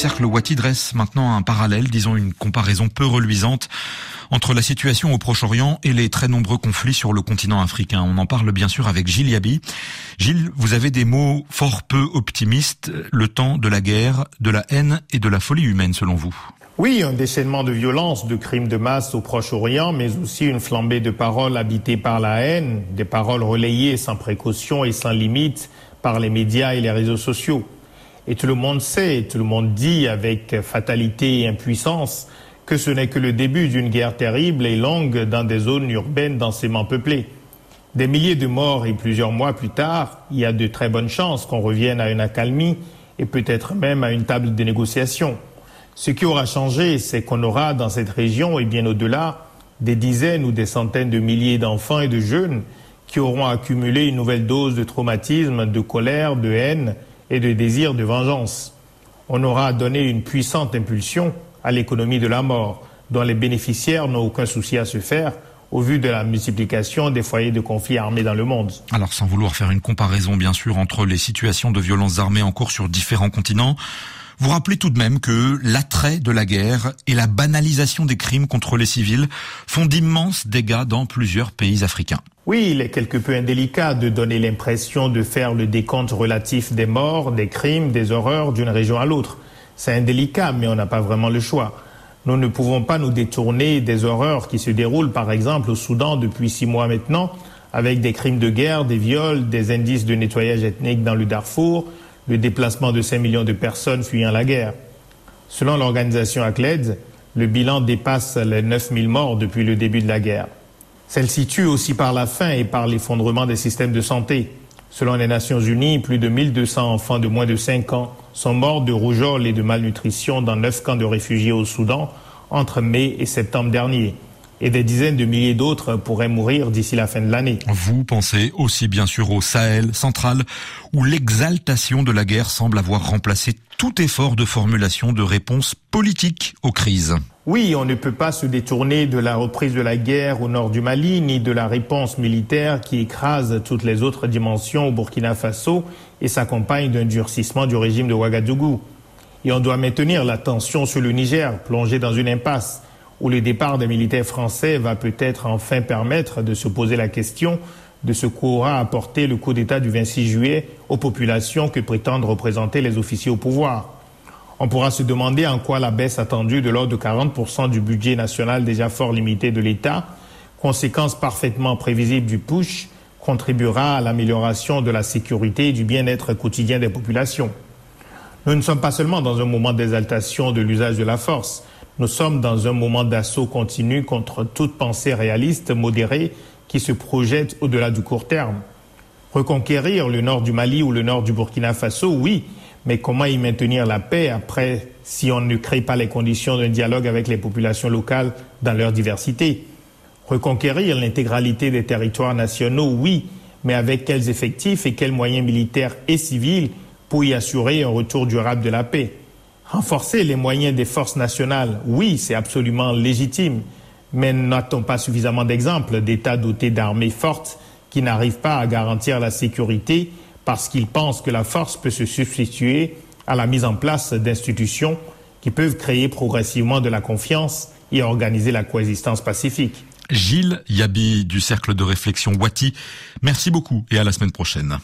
cercle Wati dresse maintenant un parallèle, disons une comparaison peu reluisante entre la situation au Proche-Orient et les très nombreux conflits sur le continent africain. On en parle bien sûr avec Gilles Yabi. Gilles, vous avez des mots fort peu optimistes, le temps de la guerre, de la haine et de la folie humaine selon vous. Oui, un déchaînement de violence, de crimes de masse au Proche-Orient, mais aussi une flambée de paroles habitées par la haine, des paroles relayées sans précaution et sans limite par les médias et les réseaux sociaux. Et tout le monde sait, tout le monde dit avec fatalité et impuissance que ce n'est que le début d'une guerre terrible et longue dans des zones urbaines densément peuplées. Des milliers de morts et plusieurs mois plus tard, il y a de très bonnes chances qu'on revienne à une accalmie et peut-être même à une table de négociation. Ce qui aura changé, c'est qu'on aura dans cette région et bien au-delà des dizaines ou des centaines de milliers d'enfants et de jeunes qui auront accumulé une nouvelle dose de traumatisme, de colère, de haine et de désir de vengeance. On aura donné une puissante impulsion à l'économie de la mort, dont les bénéficiaires n'ont aucun souci à se faire au vu de la multiplication des foyers de conflits armés dans le monde. Alors sans vouloir faire une comparaison bien sûr entre les situations de violences armées en cours sur différents continents, vous rappelez tout de même que l'attrait de la guerre et la banalisation des crimes contre les civils font d'immenses dégâts dans plusieurs pays africains. Oui, il est quelque peu indélicat de donner l'impression de faire le décompte relatif des morts, des crimes, des horreurs d'une région à l'autre. C'est indélicat, mais on n'a pas vraiment le choix. Nous ne pouvons pas nous détourner des horreurs qui se déroulent, par exemple, au Soudan depuis six mois maintenant, avec des crimes de guerre, des viols, des indices de nettoyage ethnique dans le Darfour, le déplacement de 5 millions de personnes fuyant la guerre. Selon l'organisation ACLED, le bilan dépasse les 9 000 morts depuis le début de la guerre. Celle-ci tue aussi par la faim et par l'effondrement des systèmes de santé. Selon les Nations Unies, plus de 1200 enfants de moins de 5 ans sont morts de rougeole et de malnutrition dans neuf camps de réfugiés au Soudan entre mai et septembre dernier et des dizaines de milliers d'autres pourraient mourir d'ici la fin de l'année. Vous pensez aussi bien sûr au Sahel central, où l'exaltation de la guerre semble avoir remplacé tout effort de formulation de réponse politique aux crises. Oui, on ne peut pas se détourner de la reprise de la guerre au nord du Mali, ni de la réponse militaire qui écrase toutes les autres dimensions au Burkina Faso et s'accompagne d'un durcissement du régime de Ouagadougou. Et on doit maintenir la tension sur le Niger, plongé dans une impasse où le départ des militaires français va peut-être enfin permettre de se poser la question de ce qu'aura apporté le coup d'État du 26 juillet aux populations que prétendent représenter les officiers au pouvoir. On pourra se demander en quoi la baisse attendue de l'ordre de 40% du budget national déjà fort limité de l'État, conséquence parfaitement prévisible du push, contribuera à l'amélioration de la sécurité et du bien-être quotidien des populations. Nous ne sommes pas seulement dans un moment d'exaltation de l'usage de la force, nous sommes dans un moment d'assaut continu contre toute pensée réaliste, modérée, qui se projette au-delà du court terme. Reconquérir le nord du Mali ou le nord du Burkina Faso, oui, mais comment y maintenir la paix après si on ne crée pas les conditions d'un dialogue avec les populations locales dans leur diversité? Reconquérir l'intégralité des territoires nationaux, oui, mais avec quels effectifs et quels moyens militaires et civils pour y assurer un retour durable de la paix? Renforcer les moyens des forces nationales, oui, c'est absolument légitime, mais n'a-t-on pas suffisamment d'exemples d'États dotés d'armées fortes qui n'arrivent pas à garantir la sécurité parce qu'ils pensent que la force peut se substituer à la mise en place d'institutions qui peuvent créer progressivement de la confiance et organiser la coexistence pacifique. Gilles Yabi du Cercle de réflexion Wati, merci beaucoup et à la semaine prochaine.